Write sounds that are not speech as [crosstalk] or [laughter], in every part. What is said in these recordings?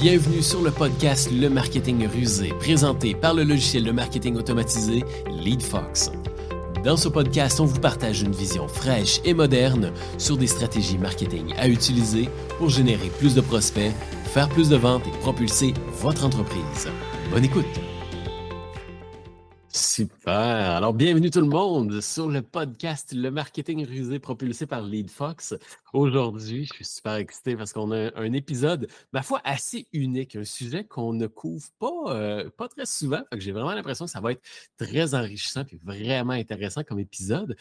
Bienvenue sur le podcast Le Marketing Rusé, présenté par le logiciel de marketing automatisé LeadFox. Dans ce podcast, on vous partage une vision fraîche et moderne sur des stratégies marketing à utiliser pour générer plus de prospects, faire plus de ventes et propulser votre entreprise. Bonne écoute! Super. Alors, bienvenue tout le monde sur le podcast Le Marketing Rusé propulsé par LeadFox. Aujourd'hui, je suis super excité parce qu'on a un épisode, ma foi, assez unique, un sujet qu'on ne couvre pas, euh, pas très souvent. J'ai vraiment l'impression que ça va être très enrichissant et vraiment intéressant comme épisode.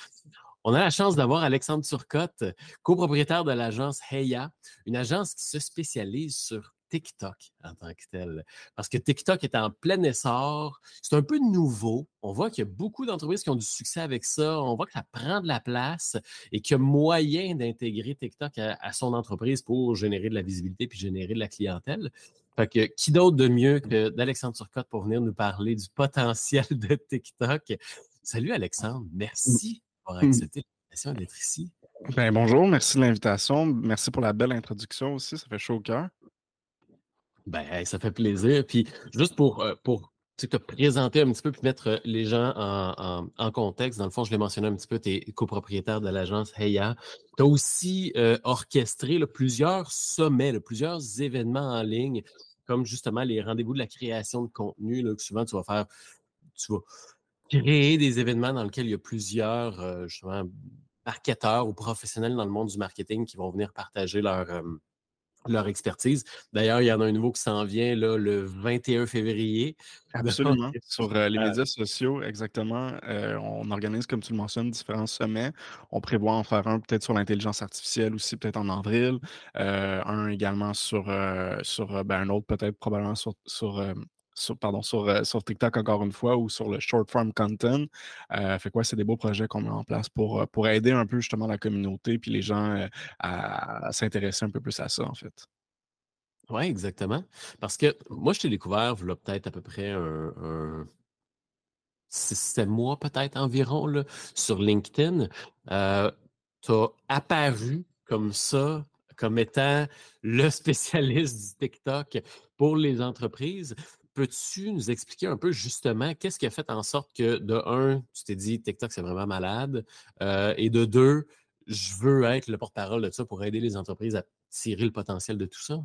On a la chance d'avoir Alexandre Turcotte, copropriétaire de l'agence Heya, une agence qui se spécialise sur TikTok en tant que tel. Parce que TikTok est en plein essor. C'est un peu nouveau. On voit qu'il y a beaucoup d'entreprises qui ont du succès avec ça. On voit que ça prend de la place et qu'il y a moyen d'intégrer TikTok à, son entreprise pour générer de la visibilité puis générer de la clientèle. Fait que qui d'autre de mieux que d'Alexandre Turcotte pour venir nous parler du potentiel de TikTok? Salut Alexandre, merci pour mmh. accepter l'invitation d'être ici. Ben, bonjour, merci de l'invitation. Merci pour la belle introduction aussi, ça fait chaud au cœur. Ben, ça fait plaisir. Puis juste pour, euh, pour te présenter un petit peu puis mettre euh, les gens en, contexte, dans le fond, je l'ai mentionné un petit peu, tu es copropriétaire de l'agence Heya. Tu as aussi euh, orchestré plusieurs sommets, plusieurs événements en ligne, comme justement les rendez-vous de la création de contenu, là, que souvent tu vas faire, tu vas créer des événements dans lesquels il y a plusieurs justement marketeurs ou professionnels dans le monde du marketing qui vont venir partager leur leur expertise. D'ailleurs, il y en a un nouveau qui s'en vient là, le 21 février. [laughs] Absolument. Sur euh, les euh médias sociaux, exactement. Euh, on organise, comme tu le mentionnes, différents sommets. On prévoit en faire un peut-être sur l'intelligence artificielle aussi, peut-être en avril. un également sur, sur ben, un autre peut-être probablement sur, sur sur, pardon, sur, euh, sur TikTok encore une fois ou sur le short form content. Euh, fait quoi, c'est des beaux projets qu'on met en place pour, euh, pour aider un peu justement la communauté puis les gens à, s'intéresser un peu plus à ça, en fait. Oui, exactement. Parce que moi, je t'ai découvert, il peut-être à peu près un, un 6 mois, peut-être environ, là, sur LinkedIn. tu as apparu comme ça, comme étant le [laughs] spécialiste du TikTok pour les entreprises peux-tu nous expliquer un peu justement qu'est-ce qui a fait en sorte que, de un, tu t'es dit TikTok, c'est vraiment malade, euh, et de deux, je veux être le porte-parole de ça pour aider les entreprises à tirer le potentiel de tout ça?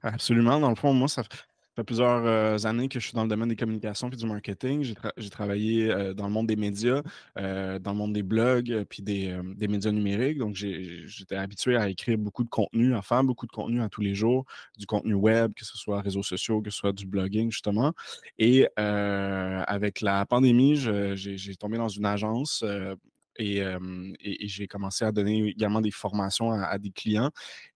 Absolument. Dans le fond, moi, ça, ça fait plusieurs euh, années que je suis dans le domaine des communications et du marketing. J'ai, travaillé euh, dans le monde des médias, euh, dans le monde des blogs, puis des, médias numériques. Donc, j'étais habitué à écrire beaucoup de contenu, à faire beaucoup de contenu à tous les jours, du contenu web, que ce soit réseaux sociaux, que ce soit du blogging, justement. Et avec la pandémie, j'ai tombé dans une agence et, j'ai commencé à donner également des formations à, des clients,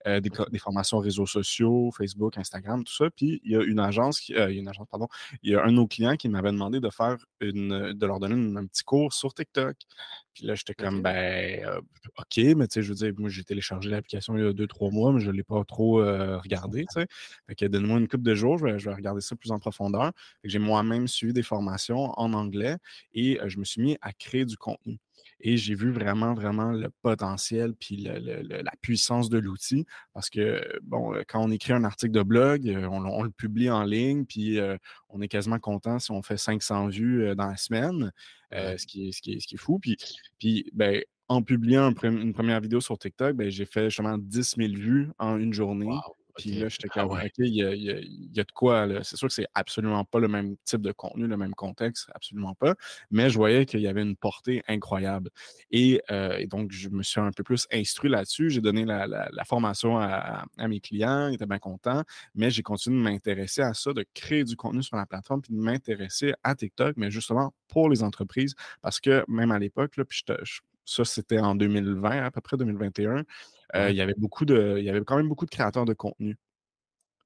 euh, des, formations réseaux sociaux, Facebook, Instagram, tout ça. Puis il y a une agence, qui, une agence, pardon, il y a un de nos clients qui m'avait demandé de faire une, de leur donner un petit cours sur TikTok. Puis là, j'étais comme, ben, euh, OK, mais tu sais, je veux dire, moi, j'ai téléchargé l'application il y a deux, trois mois, mais je ne l'ai pas trop regardé, tu sais. Fait que donne-moi une coupe de jours, je vais, regarder ça plus en profondeur. j'ai moi-même suivi des formations en anglais et je me suis mis à créer du contenu. Et j'ai vu vraiment, vraiment le potentiel puis la puissance de l'outil. Parce que, bon, euh, quand on écrit un article de blog, euh, on, le publie en ligne, puis euh, on est quasiment content si on fait 500 vues dans la semaine, ce, qui est, ce, qui est, ce qui est fou. Puis, puis ben, en publiant une première vidéo sur TikTok, ben, j'ai fait justement 10 000 vues en une journée. Puis là, j'étais ah comme, OK, il y, a, de quoi. C'est sûr que c'est absolument pas le même type de contenu, le même contexte, absolument pas. Mais je voyais qu'il y avait une portée incroyable. Et, euh, donc, je me suis un peu plus instruit là-dessus. J'ai donné la, formation à, mes clients, ils étaient bien contents. Mais j'ai continué de m'intéresser à ça, de créer du contenu sur la plateforme, puis de m'intéresser à TikTok, mais justement pour les entreprises. Parce que même à l'époque, puis ça, c'était en 2020, à peu près 2021. Euh, il y avait beaucoup de, il y avait quand même beaucoup de créateurs de contenu.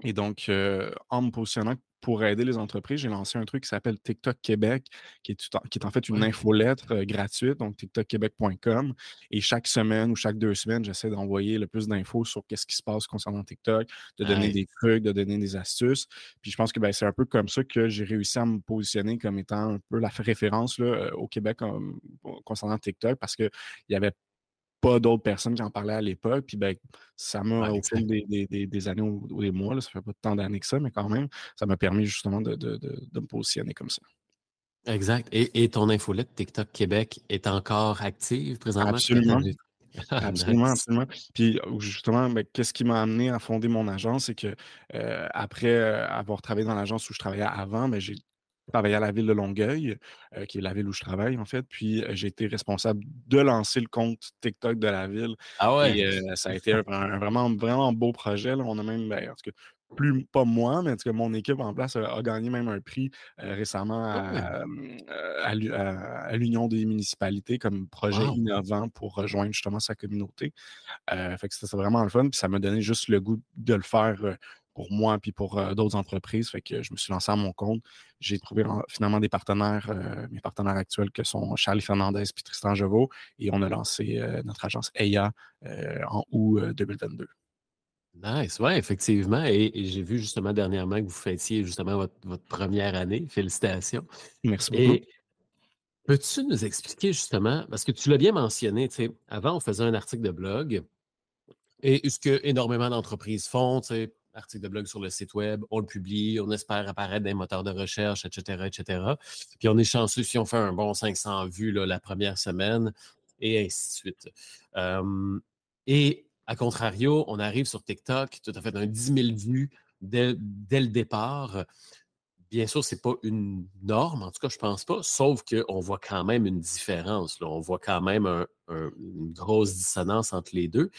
Et donc, euh, en me positionnant pour aider les entreprises, j'ai lancé un truc qui s'appelle TikTok Québec, qui est, qui est en fait une infolettre euh, gratuite, donc tiktokquebec.com. Et chaque semaine ou chaque deux semaines, j'essaie d'envoyer le plus d'infos sur qu'est-ce qui se passe concernant TikTok, de donner des trucs, de donner des astuces. Puis je pense que ben, c'est un peu comme ça que j'ai réussi à me positionner comme étant un peu la référence là, au Québec concernant TikTok parce qu'il y avait pas d'autres personnes qui en parlaient à l'époque. Puis ben, ça m'a, au fil des, années ou, des mois, ça fait pas tant d'années que ça, mais quand même, ça m'a permis justement de, me positionner comme ça. Exact. Et, ton infolette TikTok Québec est encore active présentement? Absolument. [laughs] absolument, absolument. Puis justement, ben, qu'est-ce qui m'a amené à fonder mon agence, c'est que euh, après euh, avoir travaillé dans l'agence où je travaillais avant, ben, j'ai travaillé à la ville de Longueuil, euh, qui est la ville où je travaille, en fait. Puis j'ai été responsable de lancer le compte TikTok de la ville. Ah ouais? Et ça a été un, vraiment, vraiment beau projet. On a même, ben, en tout cas, plus pas moi, mais en tout cas, mon équipe en place a, gagné même un prix récemment ah à, l'Union des municipalités comme projet innovant pour rejoindre justement sa communauté. fait que c'était vraiment le fun. Puis ça m'a donné juste le goût de le faire pour moi puis pour d'autres entreprises. Fait que je me suis lancé à mon compte. J'ai trouvé finalement des partenaires, mes partenaires actuels que sont Charlie Fernandez et Tristan Jevaux. Et on a lancé notre agence EIA en août 2022. Nice, oui, effectivement. Et, j'ai vu justement dernièrement que vous fêtiez justement votre, première année. Félicitations. Merci beaucoup. Et peux-tu nous expliquer justement, parce que tu l'as bien mentionné, tu sais, avant on faisait un article de blog et ce que énormément d'entreprises font, tu sais, article de blog sur le site web, on le publie, on espère apparaître dans les moteurs de recherche, etc., etc. Puis on est chanceux si on fait un bon 500 vues la première semaine et ainsi de suite. et a contrario, on arrive sur TikTok, tout à fait un 10 000 vues dès, le départ. Bien sûr, ce n'est pas une norme, en tout cas, je ne pense pas, sauf qu'on voit quand même une différence. On voit quand même une grosse dissonance entre les deux.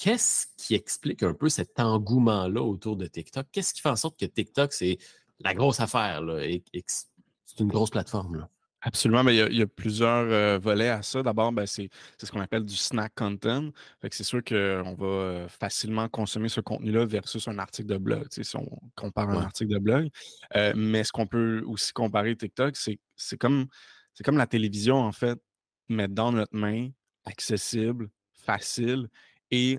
Qu'est-ce qui explique un peu cet engouement-là autour de TikTok? Qu'est-ce qui fait en sorte que TikTok, c'est la grosse affaire et, et c'est une grosse plateforme? Là? Absolument, mais il y, a, plusieurs euh, volets à ça. D'abord, ben, c'est ce qu'on appelle du snack content. c'est sûr qu'on va euh, facilement consommer ce contenu-là versus un article de blog, si on compare un article de blog. Euh, mais ce qu'on peut aussi comparer TikTok, c'est comme, comme la télévision, en fait, mais dans notre main, accessible, facile, et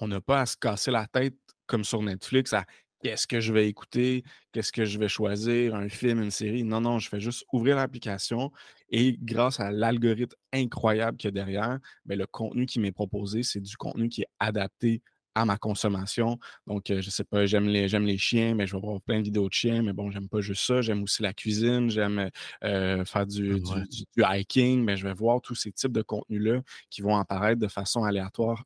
on n'a pas à se casser la tête comme sur Netflix à qu'est-ce que je vais écouter, qu'est-ce que je vais choisir, un film, une série. Non, non, je fais juste ouvrir l'application et grâce à l'algorithme incroyable qu'il y a derrière, bien, le contenu qui m'est proposé, c'est du contenu qui est adapté à ma consommation. Donc, je ne sais pas, j'aime les, j'aime les chiens, mais je vais voir plein de vidéos de chiens, mais bon, j'aime pas juste ça. J'aime aussi la cuisine, j'aime faire du, du, hiking, mais je vais voir tous ces types de contenus-là qui vont apparaître de façon aléatoire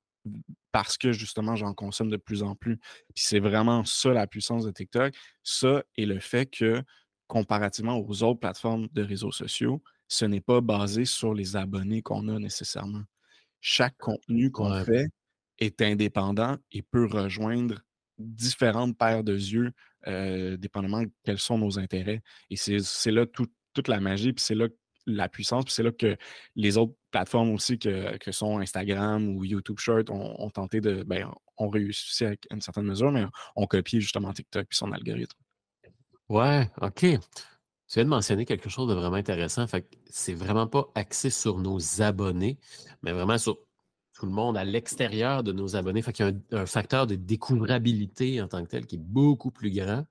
parce que justement, j'en consomme de plus en plus. Puis c'est vraiment ça la puissance de TikTok. Ça et le fait que, comparativement aux autres plateformes de réseaux sociaux, ce n'est pas basé sur les abonnés qu'on a nécessairement. Chaque contenu qu'on fait est indépendant et peut rejoindre différentes paires de yeux, euh, dépendamment de quels sont nos intérêts. Et c'est là toute la magie, puis c'est là la puissance. Puis c'est là que les autres plateformes aussi que, sont Instagram ou YouTube Short ont, tenté de. Ben, ont réussi à une certaine mesure, mais ont copié justement TikTok et son algorithme. Ouais, OK. Tu viens de mentionner quelque chose de vraiment intéressant. Fait que c'est vraiment pas axé sur nos abonnés, mais vraiment sur tout le monde à l'extérieur de nos abonnés. Fait qu'il y a un, facteur de découvrabilité en tant que tel qui est beaucoup plus grand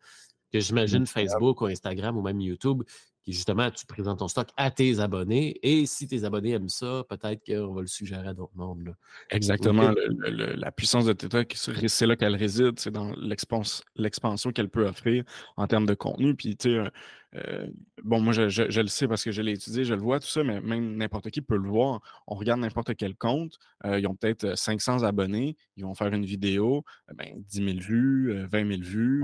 que j'imagine Facebook ou Instagram ou même YouTube qui justement, tu présentes ton stock à tes abonnés. Et si tes abonnés aiment ça, peut-être qu'on va le suggérer à d'autres mondes. Exactement. la puissance de TikTok, c'est là qu'elle réside. C'est dans l'expansion qu'elle peut offrir en termes de contenu. Puis, tu sais, euh, bon, moi, je, le sais parce que je l'ai étudié, je le vois, tout ça, mais même n'importe qui peut le voir. On regarde n'importe quel compte, euh, ils ont peut-être 500 euh, abonnés, ils vont faire une vidéo, ben, 10 000 vues, 20 000 vues.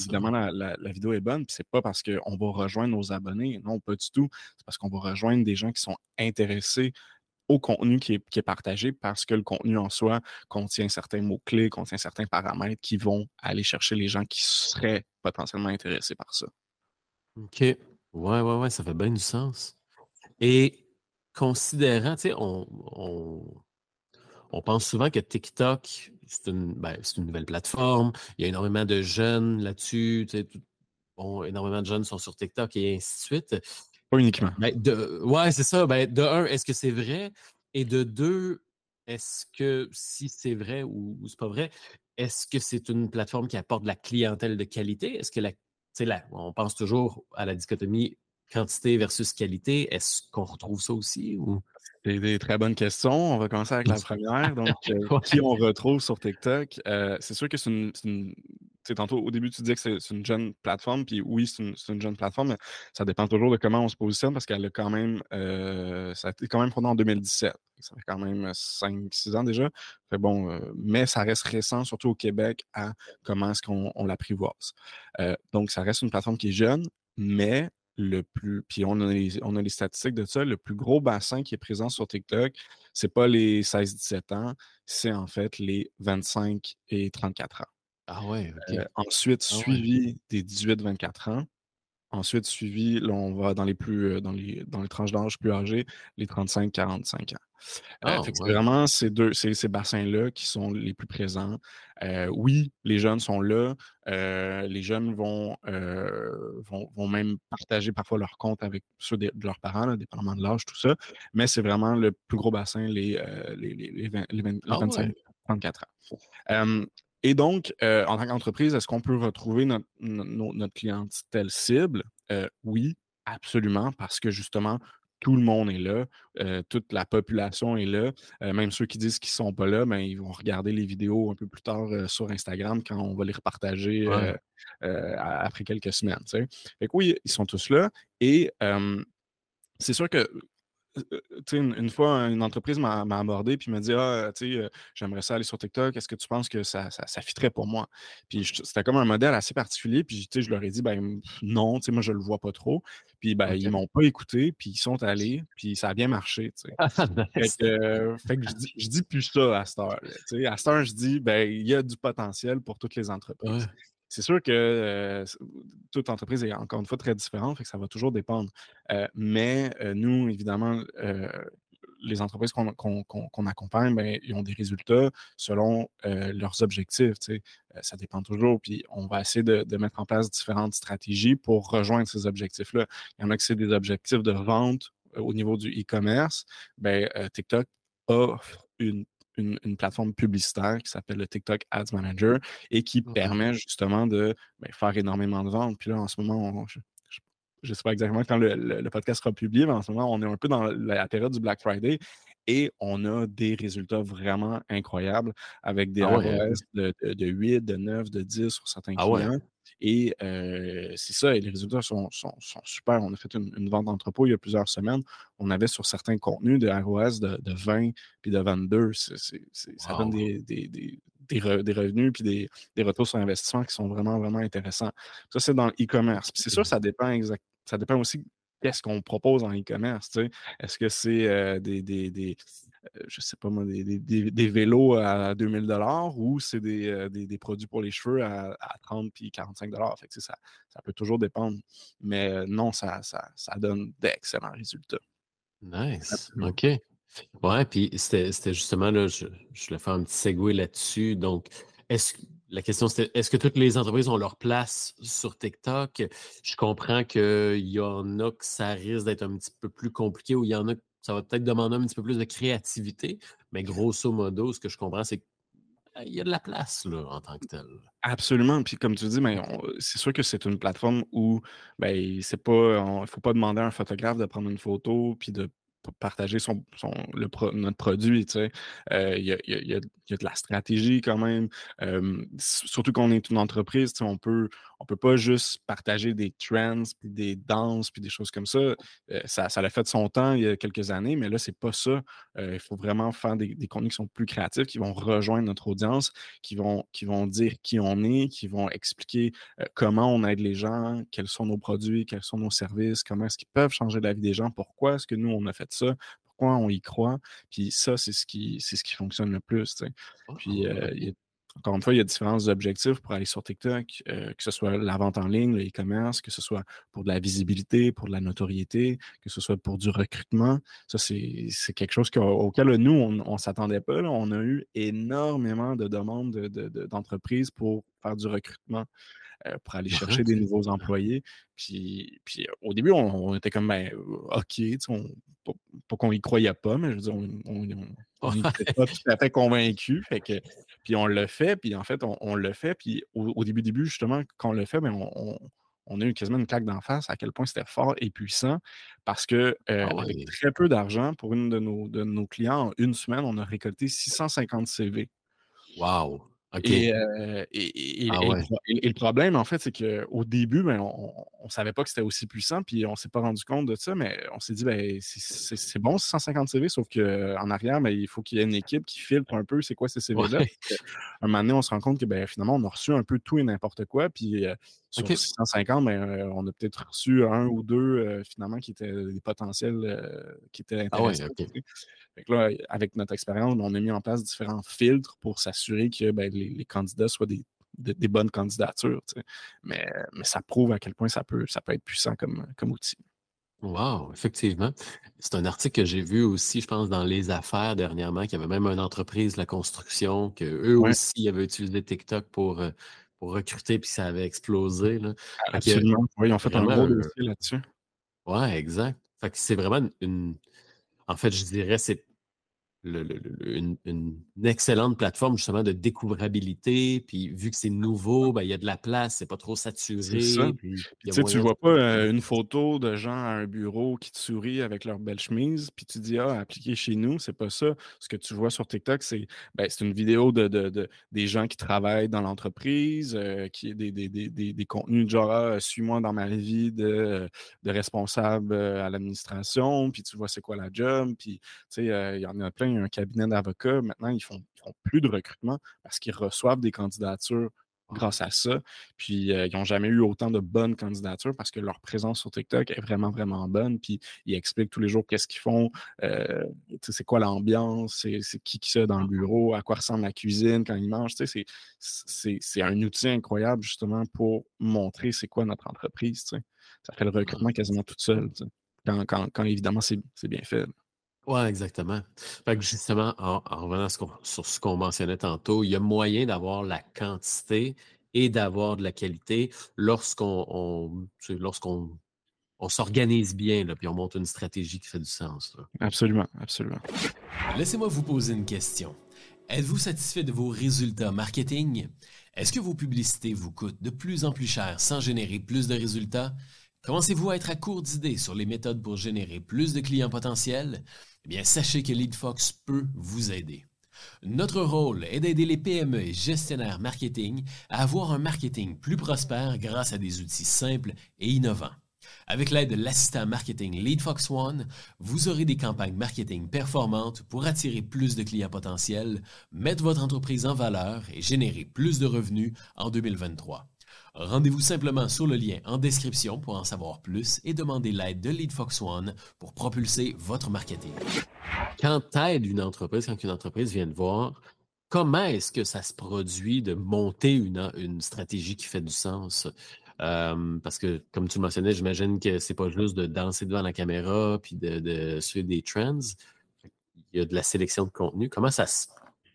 évidemment, la, vidéo est bonne, puis c'est pas parce qu'on va rejoindre nos abonnés, non, pas du tout. C'est parce qu'on va rejoindre des gens qui sont intéressés au contenu qui est, qui est, partagé parce que le contenu en soi contient certains mots-clés, contient certains paramètres qui vont aller chercher les gens qui seraient potentiellement intéressés par ça. OK. Ouais, ouais, ouais, ça fait bien du sens. Et considérant, tu sais, on, on, pense souvent que TikTok, c'est une, ben, une nouvelle plateforme. Il y a énormément de jeunes là-dessus. Tu sais, bon, énormément de jeunes sont sur TikTok et ainsi de suite. Pas uniquement. Ben, de, ouais, c'est ça. Ben, de un, est-ce que c'est vrai? Et de deux, est-ce que si c'est vrai ou, ou c'est pas vrai, est-ce que c'est une plateforme qui apporte de la clientèle de qualité? Est-ce que la là, on pense toujours à la dichotomie quantité versus qualité, est-ce qu'on retrouve ça aussi? Ou... C'est des très bonnes questions. On va commencer avec la première. Donc, [laughs] euh, qui on retrouve sur TikTok? Euh, c'est sûr que c'est une, tantôt, au début, tu disais que c'est une jeune plateforme, puis oui, c'est une, jeune plateforme, mais ça dépend toujours de comment on se positionne parce qu'elle a quand même, euh, ça a été quand même fondé en 2017. Ça fait quand même 5-6 ans déjà. Bon, mais ça reste récent, surtout au Québec, à comment est-ce qu'on l'apprivoise. donc, ça reste une plateforme qui est jeune, mais le plus. Puis on a, les, on a les statistiques de ça. Le plus gros bassin qui est présent sur TikTok, c'est pas les 16-17 ans, c'est en fait les 25 et 34 ans. Ah ouais, ensuite, ah suivi des 18-24 ans. Ensuite, suivi, là, on va dans les plus dans les, dans les tranches d'âge plus âgées, les 35-45 ans. Ah, c'est vraiment ces deux, ces, ces bassins-là qui sont les plus présents. oui, les jeunes sont là. les jeunes vont, vont, vont, même partager parfois leur compte avec ceux de, leurs parents, dépendamment de l'âge, tout ça. Mais c'est vraiment le plus gros bassin, les, les, les, 25-34 ah ans. Et donc, en tant qu'entreprise, est-ce qu'on peut retrouver notre, notre clientèle cible? oui, absolument, parce que justement, tout le monde est là, euh, toute la population est là. Euh, même ceux qui disent qu'ils ne sont pas là, ben, ils vont regarder les vidéos un peu plus tard euh, sur Instagram quand on va les repartager après quelques semaines. Fait que oui, ils sont tous là. Et c'est sûr que une, une, fois, une entreprise m'a abordé puis m'a dit Ah, tu sais, j'aimerais ça aller sur TikTok, est-ce que tu penses que ça, ça, ça fitterait pour moi? Puis c'était comme un modèle assez particulier, puis je leur ai dit ben non, tu sais, moi je le vois pas trop. Puis ben, ils m'ont pas écouté, puis ils sont allés, puis ça a bien marché. Ah, [laughs] fait que, je, dis, dis plus ça à cette heure. À cette heure, je dis ben il y a du potentiel pour toutes les entreprises. C'est sûr que toute entreprise est encore une fois très différente, fait ça va toujours dépendre. mais nous, évidemment, les entreprises qu'on accompagne, ben, ils ont des résultats selon leurs objectifs. ça dépend toujours. Puis on va essayer de, mettre en place différentes stratégies pour rejoindre ces objectifs-là. Il y en a qui c'est des objectifs de vente au niveau du e-commerce. Ben, TikTok offre une une, plateforme publicitaire qui s'appelle le TikTok Ads Manager et qui permet justement de ben, faire énormément de ventes. Puis là, en ce moment, je ne sais pas exactement quand le, podcast sera publié, mais en ce moment, on est un peu dans la période du Black Friday et on a des résultats vraiment incroyables avec des ah de, de, 8, de 9, de 10 sur certains ah clients. Et c'est ça, et les résultats sont, super. On a fait une, vente d'entrepôt il y a plusieurs semaines. On avait sur certains contenus de ROS de, 20 puis de 22. ça donne des, des, revenus puis des, retours sur investissement qui sont vraiment, vraiment intéressants. Ça, c'est dans l'e-commerce. c'est sûr, ça dépend exact, ça dépend aussi qu'est-ce qu'on propose en e-commerce. Est-ce que c'est des, des, euh, je sais pas moi, des, vélos à 2000 dollars ou c'est euh, des, produits pour les cheveux à, 30 puis 45 dollars? Fait ça, ça peut toujours dépendre. Mais euh, non, ça, ça, donne d'excellents résultats. Nice. OK. Ouais, puis c'était justement là, je, je faire un petit segue là-dessus. Donc, est-ce la question, c'était est-ce que toutes les entreprises ont leur place sur TikTok? Je comprends qu'il y en a que ça risque d'être un petit peu plus compliqué ou il y en a que ça va peut-être demander un petit peu plus de créativité, mais grosso modo, ce que je comprends, c'est qu'il y a de la place là, en tant que tel. Absolument. Puis comme tu dis, mais c'est sûr que c'est une plateforme où ben, pas. Il ne faut pas demander à un photographe de prendre une photo puis de partager son, le notre produit. Il y, a, de la stratégie quand même. surtout qu'on est une entreprise, on peut, on peut pas juste partager des trends, puis des danses, puis des choses comme ça. ça. Ça l'a fait de son temps il y a quelques années, mais là, c'est pas ça. il faut vraiment faire des, contenus qui sont plus créatifs, qui vont rejoindre notre audience, qui vont, qui vont dire qui on est, qui vont expliquer comment on aide les gens, quels sont nos produits, quels sont nos services, comment est-ce qu'ils peuvent changer la vie des gens, pourquoi est-ce que nous, on a fait ça, pourquoi on y croit. Puis ça, c'est ce qui, c'est ce qui fonctionne le plus. Puis euh, encore une fois, il y a différents objectifs pour aller sur TikTok, euh, que ce soit la vente en ligne, le e-commerce, que ce soit pour de la visibilité, pour de la notoriété, que ce soit pour du recrutement. Ça, c'est, quelque chose auquel nous, on ne s'attendait pas. On a eu énormément de demandes d'entreprises pour faire du recrutement. Euh, pour aller chercher des nouveaux employés. Puis, puis au début, on, était comme, ben, OK, on, pas, qu'on y croyait pas, mais je veux dire, on n'était [laughs] pas tout à fait convaincu. Fait que, puis on le fait, puis en fait, on, le fait. Puis au, début, début, justement, quand on le fait, ben, on, on a eu quasiment une claque d'en face à quel point c'était fort et puissant parce que Ah avec très peu d'argent, pour une de nos, de nos clients, en une semaine, on a récolté 650 CV. Wow. Et, euh, Ah le ouais. pro- et- et le problème, en fait, c'est qu'au début, ben, on ne savait pas que c'était aussi puissant, puis on ne s'est pas rendu compte de ça, mais on s'est dit, ben, c'est- bon, 650 CV, sauf qu'en arrière, ben, il faut qu'il y ait une équipe qui filtre un peu c'est quoi ces CV-là. Ouais. Un moment donné, on se rend compte que ben, finalement, on a reçu un peu tout et n'importe quoi, puis euh, sur OK. 650, ben, euh, on a peut-être reçu un ou deux euh, finalement qui étaient des potentiels qui étaient Ah ouais, intéressants. Là, avec notre expérience, ben, on a mis en place différents filtres pour s'assurer que ben, les, les candidats soient des, de- des bonnes candidatures. tu sais. Mais, mais ça prouve à quel point ça peut, ça peut être puissant comme, comme outil. Wow, effectivement. C'est un article que j'ai vu aussi, je pense, dans Les Affaires dernièrement, qu'il y avait même une entreprise de la construction, qu'eux Ouais, aussi avaient utilisé TikTok pour, euh, pour recruter, puis ça avait explosé. Là. Que absolument. Oui, ils ont fait un gros un- dossier là-dessus. Ouais, exact. Fait que c'est vraiment une. En fait, je dirais, c'est le- le- le- une, une excellente plateforme justement de découvrabilité. Puis vu que c'est nouveau, ben, il y a de la place, c'est pas trop ça. saturé, puis Puis, tu de vois pas euh, une photo de gens à un bureau qui te sourient avec leur belle chemise, puis tu dis, ah, appliquez chez nous, c'est pas ça. Ce que tu vois sur TikTok, c'est ben, une vidéo de, de- de- des gens qui travaillent dans l'entreprise, euh, qui des, des, des, des, des contenus de genre, ah, suis-moi dans ma vie de, de responsable euh, à l'administration, puis tu vois c'est quoi la job, puis tu sais, euh, il y en a plein, il y a un cabinet d'avocats, maintenant, ils font, ils font plus de recrutement parce qu'ils reçoivent des candidatures grâce à ça. Puis euh, ils n'ont jamais eu autant de bonnes candidatures parce que leur présence sur TikTok est vraiment, vraiment bonne. Puis ils expliquent tous les jours qu'est-ce qu'ils font, euh, c'est quoi l'ambiance, c'est qui qui ça dans le bureau, à quoi ressemble la cuisine quand ils mangent. C'est un outil incroyable justement pour montrer c'est quoi notre entreprise. Ça fait le recrutement quasiment tout seul. tu sais. Quand, quand- quand, évidemment c'est bien fait. Ouais, exactement. Fait que justement, en, en revenant à ce qu'on- sur ce qu'on mentionnait tantôt, il y a moyen d'avoir la quantité et d'avoir de la qualité lorsqu'on on, lorsqu'on s'organise bien, là, puis on monte une stratégie qui fait du sens. là. Absolument, absolument. Laissez-moi vous poser une question. Êtes-vous satisfait de vos résultats marketing? Est-ce que vos publicités vous coûtent de plus en plus cher sans générer plus de résultats? Commencez-vous à être à court d'idées sur les méthodes pour générer plus de clients potentiels? Eh bien, sachez que LeadFox peut vous aider. Notre rôle est d'aider les PME et gestionnaires marketing à avoir un marketing plus prospère grâce à des outils simples et innovants. Avec l'aide de l'assistant marketing LeadFox One, vous aurez des campagnes marketing performantes pour attirer plus de clients potentiels, mettre votre entreprise en valeur et générer plus de revenus en 2023. Rendez-vous simplement sur le lien en description pour en savoir plus et demandez l'aide de LeadFox One pour propulser votre marketing. Quand tu aides une entreprise, quand une entreprise vient te voir, comment est-ce que ça se produit de monter une, stratégie qui fait du sens? Euh, parce que, comme tu mentionnais, j'imagine que c'est pas juste de danser devant la caméra puis de, suivre des trends. Il y a de la sélection de contenu. Comment ça se,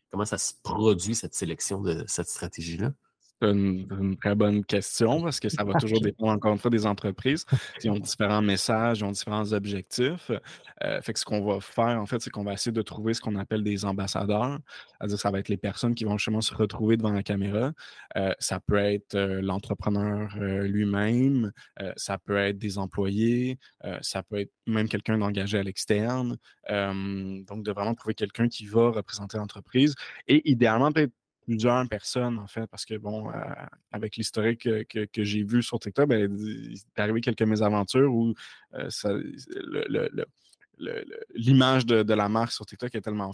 comment ça se produit, cette sélection de cette stratégie-là? C'est une, une très bonne question parce que ça va [laughs] toujours dépendre encore une fois des entreprises. Ils ont différents messages, ils ont différents objectifs. Euh, fait que ce qu'on va faire, en fait, c'est qu'on va essayer de trouver ce qu'on appelle des ambassadeurs. C'est-à-dire que ça va être les personnes qui vont justement se retrouver devant la caméra. Euh, ça peut être euh, l'entrepreneur lui-même, ça peut être des employés, ça peut être même quelqu'un d'engagé à l'externe. Donc, de vraiment trouver quelqu'un qui va représenter l'entreprise et idéalement peut-être plusieurs personnes, en fait, parce que, bon, euh, avec l'historique que, que- j'ai vu sur TikTok, ben, il est arrivé quelques mésaventures où euh, l'image de, de la marque sur TikTok est tellement